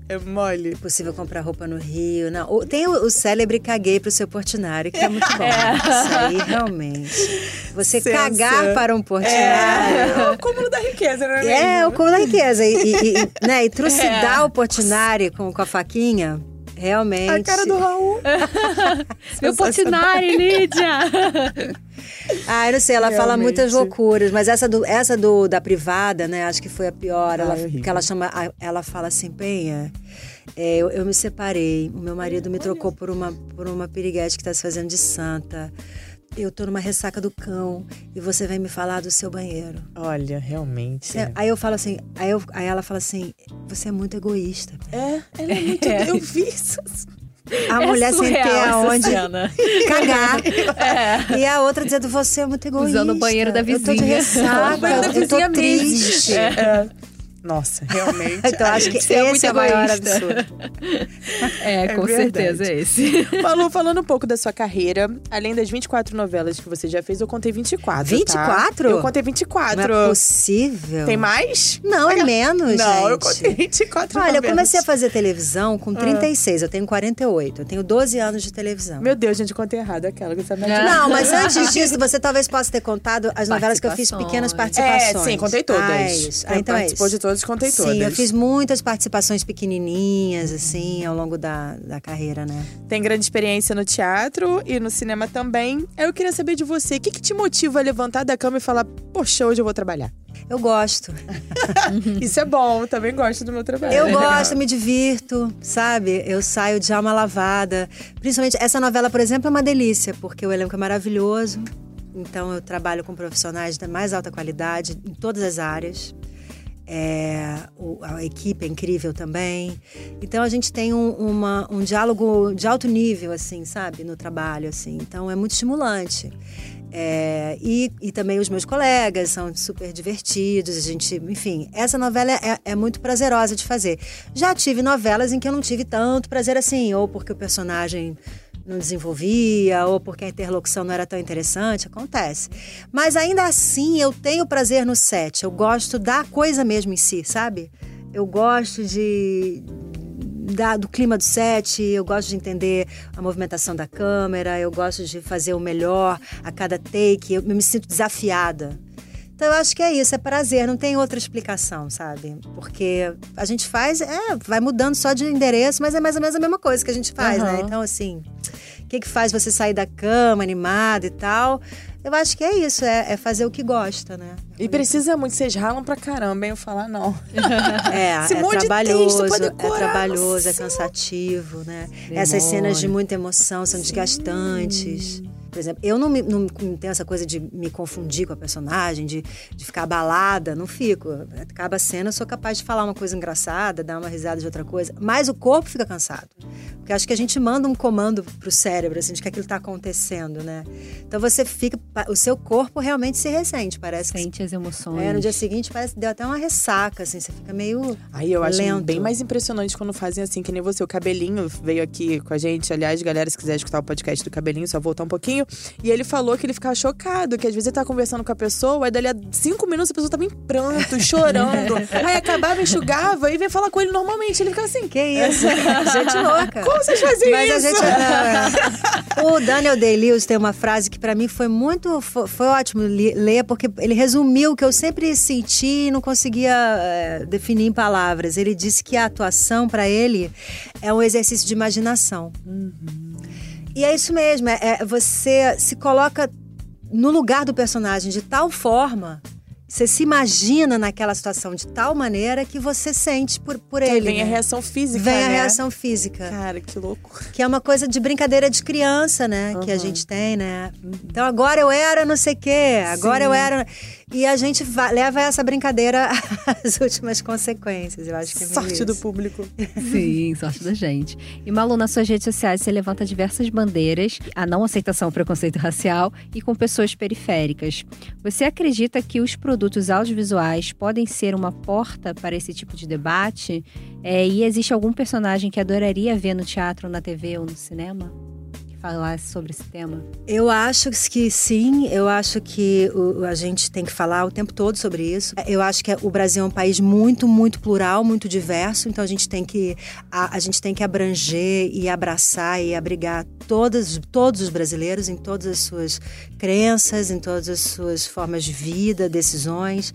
S6: É mole.
S2: Impossível comprar roupa no Rio. Não, tem o, o célebre caguei pro seu portinário, que é muito bom. Isso aí, realmente. Você
S6: Sensa.
S2: cagar para um portinário.
S6: É o cúmulo da riqueza, não é mesmo?
S2: É, o cúmulo da riqueza. E, e, e, né, e trucidar o portinari com, com a faquinha, realmente.
S6: A cara do Raul.
S1: Meu portinari, Lídia!
S2: Ah, eu não sei, ela fala
S6: Realmente.
S2: muitas loucuras, mas essa, do, essa do, da privada, né, acho que foi a pior. Ela,
S6: Ah, é
S2: porque ela chama, ela fala assim, Penha, é, eu, eu me separei, o meu marido me trocou por uma, por uma piriguete que está se fazendo de santa. Eu tô numa ressaca do cão e você vem me falar do seu banheiro.
S6: Olha, realmente.
S2: Aí eu falo assim, aí, eu, aí ela fala assim, você é muito egoísta.
S6: É, ela é muito. Eu vi isso.
S2: A
S1: É
S2: mulher sem ter aonde cagar. E a outra dizendo, você é muito egoísta.
S1: Usando o banheiro da
S2: Eu tô de
S1: vizinha.
S2: ressaca, eu tô
S6: vizinha
S2: triste.
S6: existe. É. Nossa, realmente.
S2: Então acho que
S1: Você é muito
S2: esse é o maior absurdo.
S1: É, com
S6: verdade.
S1: certeza é esse.
S6: Malu, falando um pouco da sua carreira, além das 24 novelas que você já fez, eu contei 24. tá?
S2: 24?
S6: Eu contei 24.
S2: Não é possível.
S6: Tem mais?
S2: Não, é menos,
S6: Não,
S2: gente.
S6: eu contei 24
S2: Olha, eu
S6: novelas.
S2: comecei a fazer televisão com 36, eu tenho 48. Eu tenho 12 anos de televisão.
S6: Meu Deus, gente, eu contei errado aquela. Que você tá
S2: Não, mas antes disso, você talvez possa ter contado as novelas que eu fiz pequenas
S6: É,
S2: participações.
S6: sim, contei todas.
S2: Ah, é isso. Ah, então é isso.
S6: de todas, contei todas.
S2: Sim, eu fiz muitas participações pequenininhas, assim, ao longo da, da carreira, né?
S6: Tem grande experiência no teatro e no cinema também. Eu queria saber de você, o que, que te motiva a levantar da cama e falar, poxa, hoje eu vou trabalhar?
S2: Eu gosto.
S6: Isso é bom, eu também gosto do meu trabalho.
S2: Eu gosto, me divirto, sabe? Eu saio de alma lavada. Principalmente, essa novela, por exemplo, é uma delícia, porque o elenco é maravilhoso. Então, eu trabalho com profissionais da mais alta qualidade em todas as áreas. É, a equipe é incrível também. Então, a gente tem um, uma- um diálogo de alto nível, assim, sabe? No trabalho, assim. Então, é muito estimulante. É, e, e também os meus colegas são super divertidos, a gente, enfim, essa novela é, é muito prazerosa de fazer. Já tive novelas em que eu não tive tanto prazer assim, ou porque o personagem não desenvolvia, ou porque a interlocução não era tão interessante, acontece. Mas ainda assim, eu tenho prazer no set, eu gosto da coisa mesmo em si, sabe? Eu gosto de, da- do clima do set, eu gosto de entender a movimentação da câmera, eu gosto de fazer o melhor a cada take, eu me sinto desafiada. Então eu acho que é isso, é prazer, não tem outra explicação, sabe? Porque a gente faz, é, vai mudando só de endereço, mas é mais ou menos a mesma coisa que a gente faz, né?
S6: Aham.
S2: Então, assim, o que, que faz você sair da cama animada e tal? Eu acho que é isso, é, é fazer o que gosta, né?
S6: E precisa muito, vocês ralam pra caramba, hein? Eu falar não.
S2: É,
S6: Esse
S2: é
S6: de
S2: trabalhoso, é trabalhoso, é cansativo, né? Essas cenas de muita emoção são desgastantes. Por exemplo, eu não, me, não, tenho essa coisa de me confundir com a personagem, de, de ficar abalada, não fico. Acaba a cena, eu sou capaz de falar uma coisa engraçada, dar uma risada de outra coisa, mas o corpo fica cansado. Porque acho que a gente manda um comando pro cérebro, assim, de que aquilo tá acontecendo, né? Então você fica. O seu corpo realmente se ressente, parece que.
S1: Sente as emoções.
S2: É, no dia seguinte parece que deu até uma ressaca, assim, você fica meio.
S6: Aí eu acho
S2: lento.
S6: bem mais impressionante quando fazem assim, que nem você. O Cabelinho veio aqui com a gente. Aliás, galera, se quiser escutar o podcast do Cabelinho, só voltar um pouquinho. E ele falou que ele ficava chocado, que às vezes ele tá conversando com a pessoa, aí dali a cinco minutos a pessoa tava em pranto, chorando. aí acabava, enxugava e vinha falar com ele normalmente. Ele ficava assim.
S2: Que isso? gente louca.
S6: Como vocês fazem
S2: Mas a
S6: isso?
S2: gente. não, é. o Daniel Day-Lewis tem uma frase que pra mim foi muito. Foi, foi ótimo ler, porque ele resumiu o que eu sempre senti e não conseguia é, definir em palavras. Ele disse que a atuação pra ele é um exercício de imaginação. E é isso mesmo, é, é você se coloca no lugar do personagem de tal forma, você se imagina naquela situação de tal maneira que você sente por, por
S6: Aí
S2: ele.
S6: vem a
S2: né?
S6: reação física.
S2: Vem a
S6: né?
S2: reação física.
S6: Cara, que louco.
S2: Que é uma coisa de brincadeira de criança, né? Que a gente tem, né? Então agora eu era não sei o quê, agora eu era. E a gente va- leva essa brincadeira às últimas consequências. Eu acho que é
S6: Sorte do
S2: isso.
S6: público.
S1: Sim, sorte da gente. E Malu, nas suas redes sociais, você levanta diversas bandeiras, a não aceitação ao preconceito racial e com pessoas periféricas. Você acredita que os produtos audiovisuais podem ser uma porta para esse tipo de debate? É, e existe algum personagem que adoraria ver no teatro, na TV ou no cinema? Falasse sobre esse tema?
S2: Eu acho que sim, eu acho que a gente tem que falar o tempo todo sobre isso. Eu acho que o Brasil é um país muito, muito plural, muito diverso, então a gente tem que, a, a gente tem que abranger e abraçar e abrigar todos os brasileiros em todas as suas crenças, em todas as suas formas de vida, decisões.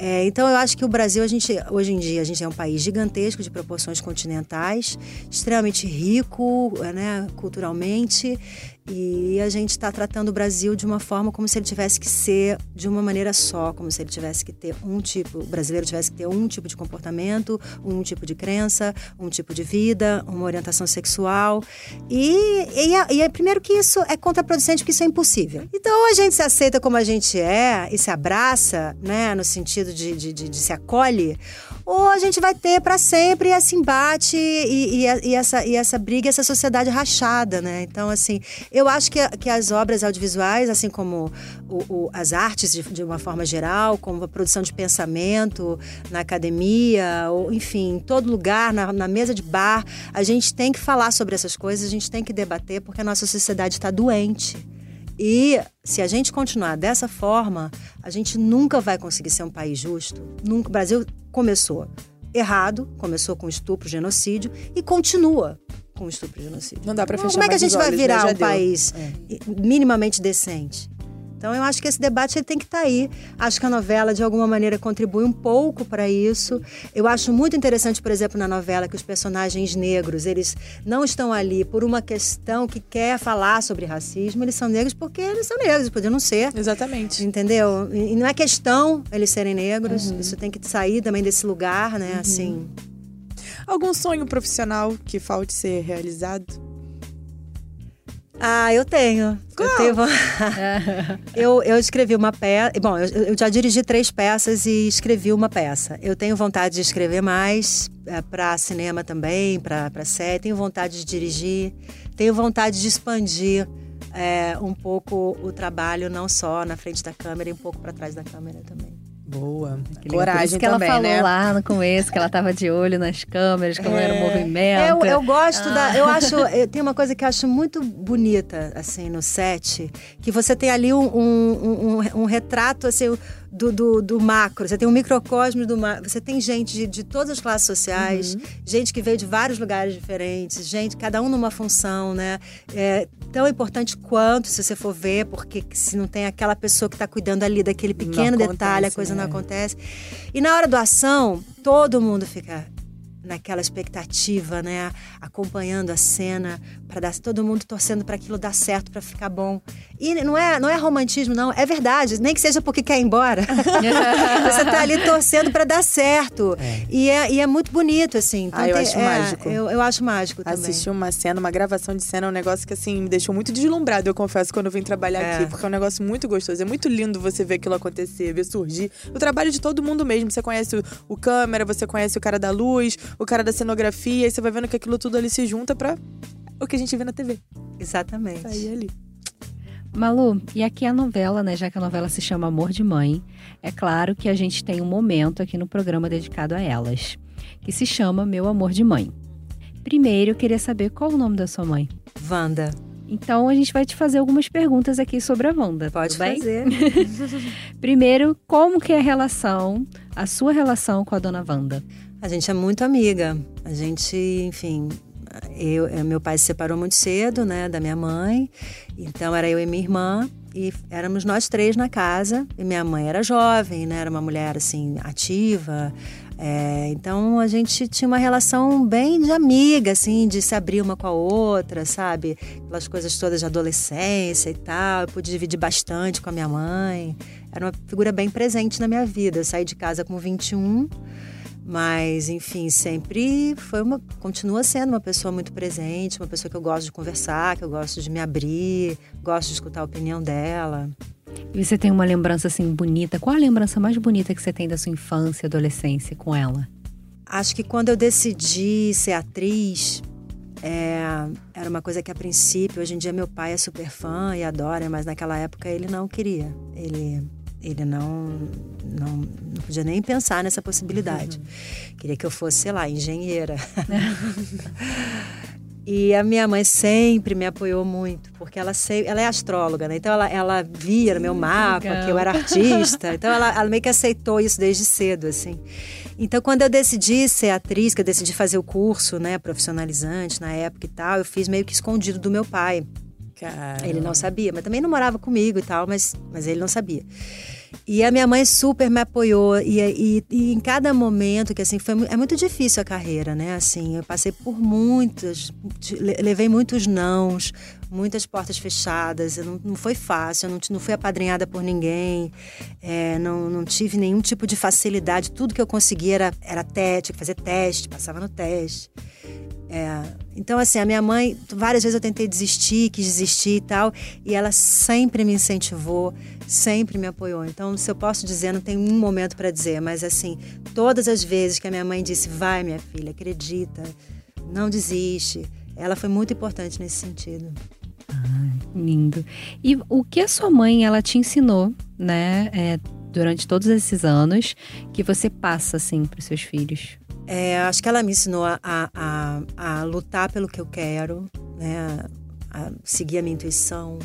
S2: É, então eu acho que o Brasil, a gente, hoje em dia, a gente é um país gigantesco de proporções continentais, extremamente rico né, culturalmente, e a gente está tratando o Brasil de uma forma como se ele tivesse que ser de uma maneira só, como se ele tivesse que ter um tipo, o brasileiro tivesse que ter um tipo de comportamento, um tipo de crença, um tipo de vida, uma orientação sexual. E, e, é- e é, primeiro que isso é contraproducente, porque isso é impossível. Então a gente se aceita como a gente é e se abraça, né, no sentido de, de, de- de se acolhe, ou a gente vai ter para sempre esse embate e, e- e essa, e essa briga, essa sociedade rachada, né? Então, assim, eu acho que, que as obras audiovisuais, assim como o- o- as artes de, de uma forma geral, como a produção de pensamento na academia, ou enfim, em todo lugar, na, na mesa de bar, a gente tem que falar sobre essas coisas, a gente tem que debater, porque a nossa sociedade está doente. E se a gente continuar dessa forma, a gente nunca vai conseguir ser um país justo. Nunca. O Brasil começou errado, começou com estupro, genocídio e continua com estupro e genocídio.
S6: Não dá
S2: Então,
S6: fechar
S2: Como é que a gente vai
S6: olhos, né?
S2: virar
S6: Já
S2: um
S6: deu.
S2: país minimamente decente? Então eu acho que esse debate tem que estar aí. Acho que a novela de alguma maneira contribui um pouco para isso. Eu acho muito interessante, por exemplo, na novela que os personagens negros, eles não estão ali por uma questão que quer falar sobre racismo, eles são negros porque eles são negros, podiam não ser.
S6: Exatamente.
S2: Entendeu? E não é questão eles serem negros, isso tem que sair também desse lugar, né? Assim.
S6: Algum sonho profissional que falte ser realizado?
S2: Ah, eu tenho. Eu, tenho... eu, eu escrevi uma peça. Bom, eu, eu já dirigi três peças e escrevi uma peça. Eu tenho vontade de escrever mais é, para cinema também, para série. Tenho vontade de dirigir. Tenho vontade de expandir é, um pouco o trabalho, não só na frente da câmera, e um pouco para trás da câmera também.
S6: Boa.
S1: Que legal. Por
S6: Coragem
S1: isso que ela
S6: também,
S1: falou
S6: né?
S1: lá no começo, que ela tava de olho nas câmeras, como era o movimento.
S2: Eu, eu gosto da. Eu acho. eu- Tem uma coisa que eu acho muito bonita, assim, no set, que você tem ali um, um, um- um retrato, assim, do, do, do macro. Você tem um microcosmo do macro. Você tem gente de, de todas as classes sociais, gente que veio de vários lugares diferentes, gente, cada um numa função, né? É tão importante quanto, se você for ver, porque se não tem aquela pessoa que está cuidando ali daquele pequeno
S6: acontece,
S2: detalhe, a coisa não
S6: né?
S2: acontece. E na hora do ação, todo mundo fica naquela expectativa, né? Acompanhando a cena para dar todo mundo torcendo para aquilo dar certo, para ficar bom. E não é, não é romantismo, não, é verdade. Nem que seja porque quer ir embora. Você tá ali torcendo para dar certo. É. E, é, e é muito bonito, assim.
S6: Então, ah, eu tem, acho
S2: é,
S6: mágico.
S2: Eu, eu acho mágico também.
S6: Assistir uma cena, uma gravação de cena, é um negócio que, assim, me deixou muito deslumbrado, eu confesso, quando eu vim trabalhar é. aqui. Porque é um negócio muito gostoso. É muito lindo você ver aquilo acontecer, ver surgir. O trabalho de todo mundo mesmo. Você conhece o, o câmera, você conhece o cara da luz, o cara da cenografia, e você vai vendo que aquilo tudo ali se junta pra o que a gente vê na TV.
S2: Exatamente.
S6: Aí ali.
S1: Malu, e aqui a novela, né? Já que a novela se chama Amor de Mãe, é claro que a gente tem um momento aqui no programa dedicado a elas, que se chama Meu Amor de Mãe. Primeiro, eu queria saber qual o nome da sua mãe.
S2: Wanda.
S1: Então a gente vai te fazer algumas perguntas aqui sobre a Wanda.
S2: Pode
S1: fazer. Primeiro, como que é a relação, a sua relação com a dona Wanda?
S2: A gente é muito amiga. A gente, enfim, eu, eh, meu pai se separou muito cedo, né, da minha mãe. Então era eu e minha irmã e éramos nós três na casa. E minha mãe era jovem, né, era uma mulher assim ativa. É, então a gente tinha uma relação bem de amiga, assim, de se abrir uma com a outra, sabe? Aquelas coisas todas de adolescência e tal. Eu pude dividir bastante com a minha mãe. Era uma figura bem presente na minha vida. Eu saí de casa com 21 mas, enfim, sempre foi uma. continua sendo uma pessoa muito presente, uma pessoa que eu gosto de conversar, que eu gosto de me abrir, gosto de escutar a opinião dela.
S1: E você tem uma lembrança assim bonita? Qual a lembrança mais bonita que você tem da sua infância e adolescência com ela?
S2: Acho que quando eu decidi ser atriz, é, era uma coisa que a princípio, hoje em dia meu pai é super fã e adora, mas naquela época ele não queria. Ele ele não, não, não podia nem pensar nessa possibilidade. Uhum. Queria que eu fosse, sei lá, engenheira. E a minha mãe sempre me apoiou muito, porque ela, sempre, ela é astróloga, né? Então ela, ela via no meu mapa Legal. que eu era artista. Então ela, ela, meio que aceitou isso desde cedo, assim. Então quando eu decidi ser atriz, que eu decidi fazer o curso, né, profissionalizante na época e tal, eu fiz meio que escondido do meu pai. Ele não sabia, mas também não morava comigo e tal, mas, mas ele não sabia. E a minha mãe super me apoiou e, e, e, em cada momento que assim foi é muito difícil a carreira, né? Assim, eu passei por muitas, levei muitos nãos, muitas portas fechadas. Não, não, foi fácil, eu não, não fui apadrinhada por ninguém, é, não, não tive nenhum tipo de facilidade. Tudo que eu conseguia era, era teste, fazer teste, passava no teste. É, então, assim, a minha mãe, várias vezes eu tentei desistir, quis desistir e tal, e ela sempre me incentivou, sempre me apoiou. Então, se eu posso dizer, não tem um momento para dizer, mas assim, todas as vezes que a minha mãe disse, vai, minha filha, acredita, não desiste, ela foi muito importante nesse sentido.
S1: Ai, lindo. E o que a sua mãe, ela te ensinou, né, é, durante todos esses anos, que você passa, assim, para os seus filhos?
S2: É, acho que ela me ensinou a, a, a, lutar pelo que eu quero, né? A seguir a minha intuição.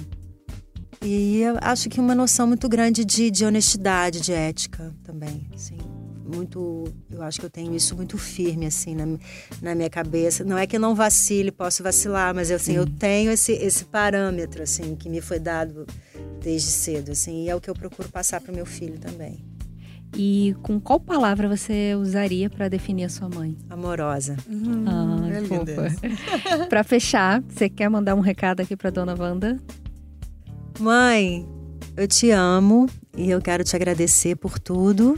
S2: E acho que uma noção muito grande de, de honestidade, de ética também, assim. Muito, eu acho que eu tenho isso muito firme, assim, na, na minha cabeça. Não é que eu não vacile, posso vacilar, mas assim, eu tenho esse, esse parâmetro, assim, que me foi dado desde cedo, assim. E é o que eu procuro passar para o meu filho também.
S1: E com qual palavra você usaria para definir a sua mãe?
S2: Amorosa.
S1: Hum, ah, é fofa. para fechar, você quer mandar um recado aqui para dona Wanda?
S2: Mãe, eu te amo e eu quero te agradecer por tudo.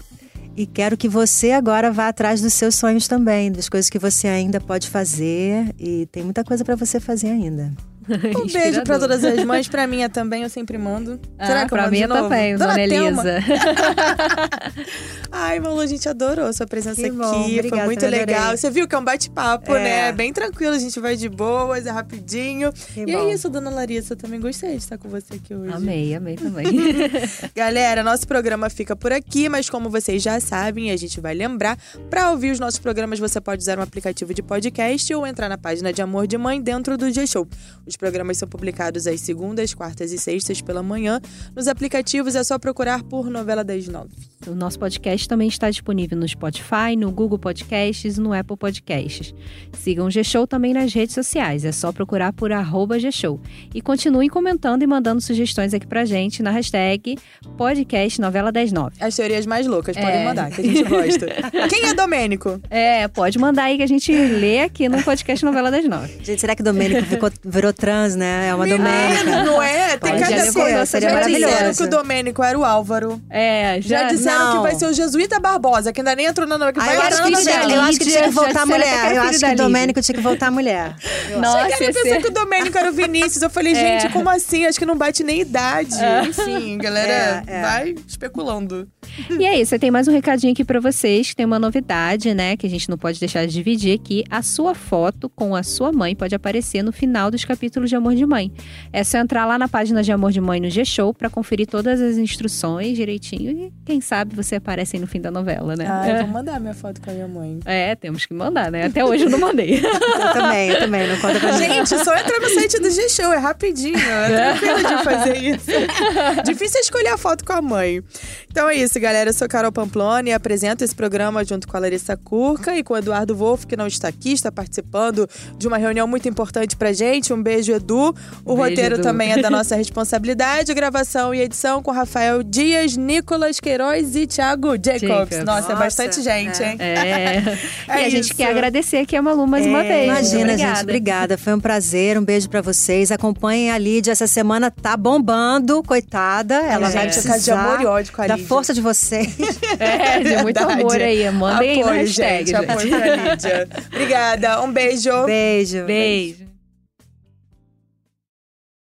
S2: E quero que você agora vá atrás dos seus sonhos também, das coisas que você ainda pode fazer. E tem muita coisa para você fazer ainda.
S6: Um beijo pra todas as mães, pra minha também, eu sempre mando.
S1: Ah, Será que pra eu mando minha também, Dona, Dona Elisa.
S6: Ai, Malu, a gente adorou a sua presença
S2: que
S6: aqui.
S2: Bom, obrigada,
S6: foi muito legal. Você viu que é um bate-papo, é. né? Bem tranquilo, a gente vai de boas, é rapidinho. Que e é bom. é isso, Dona Larissa, eu também gostei de estar com você aqui hoje.
S1: Amei, amei também.
S6: Galera, nosso programa fica por aqui, mas como vocês já sabem, a gente vai lembrar, pra ouvir os nossos programas, você pode usar um aplicativo de podcast ou entrar na página de Amor de Mãe dentro do G-Show. Os os programas são publicados às segundas, quartas e sextas pela manhã. Nos aplicativos é só procurar por Novela das Nove.
S1: O nosso podcast podcast também está disponível no Spotify, no Google Podcasts e no Apple Podcasts. Sigam o G-Show também nas redes sociais, é só procurar por arroba G-Show. E continuem comentando e mandando sugestões aqui pra gente na hashtag podcast novela 109.
S6: As teorias mais loucas, podem
S1: É.
S6: mandar, que a gente gosta. Quem é Domênico?
S1: É, pode mandar aí que a gente lê aqui no podcast novela 109.
S2: Gente, será que Domênico ficou, virou trans, né? É uma Domênica.
S6: Não é? Tem
S2: Pode
S6: cada coisa.
S2: seria
S6: Já disseram que o Domênico era o Álvaro.
S1: É,
S6: Já,
S1: já,
S6: disseram
S2: não.
S6: que vai ser o Jesuíta Barbosa, que ainda nem entrou na novela. Que
S2: Ah,
S6: vai
S2: eu, acho que,
S1: da
S2: eu acho que tinha que voltar mulher. Eu acho que
S1: Lídia.
S2: Domênico tinha que voltar a mulher.
S1: Nossa,
S6: a
S1: ia
S6: pensar que o Domênico era o Vinícius. Eu falei,
S1: É.
S6: gente, como assim? Acho que não bate nem idade. Enfim, galera,
S2: É, é.
S6: vai especulando.
S1: E é isso, tem mais um recadinho aqui pra vocês, que tem uma novidade, né, que a gente não pode deixar de dividir aqui. A sua foto com a sua mãe pode aparecer no final dos capítulos de Amor de Mãe. É só entrar lá na página de Amor de Mãe no G-Show pra conferir todas as instruções direitinho e quem sabe você aparece aí no fim da novela, né?
S6: Ah, eu vou mandar minha foto com a minha mãe.
S1: É, temos que mandar, né? Até hoje eu não mandei.
S2: Eu também, eu também. Não conta pra mim.
S6: Gente, só entra no site do G-Show, é rapidinho. É tranquilo de fazer isso. Difícil é escolher a foto com a mãe. Então é isso, galera. Eu sou Carol Pamplona e apresento esse programa junto com a Larissa Curca e com o Eduardo Wolff, que não está aqui, está participando de uma reunião muito importante pra gente. Um beijo, Edu. O
S1: Beijo,
S6: roteiro
S1: Edu.
S6: também é da nossa responsabilidade. Gravação e edição com Rafael Dias, Nicolas Queiroz e Thiago Jacobs.
S1: Jacobs.
S6: Nossa, é bgente, gente, hein?
S1: É.
S6: É
S1: e a gente
S6: isso.
S1: quer agradecer aqui a Malu mais uma
S2: É,
S1: vez.
S2: Imagina,
S1: Obrigada.
S2: gente. Obrigada. Foi um prazer. Um beijo pra vocês. Acompanhem a Lídia. Essa semana tá bombando, coitada. Ela
S1: É.
S2: vai
S6: Gente,
S2: precisar
S6: de amor e ódio com a
S2: da
S6: Lídia.
S2: força de vocês.
S1: É, de muito amor aí. Mandem aí na
S6: Apoio,
S1: hashtag,
S6: gente. Apoio pra Lídia. Obrigada. Um beijo.
S2: Beijo.
S1: Beijo.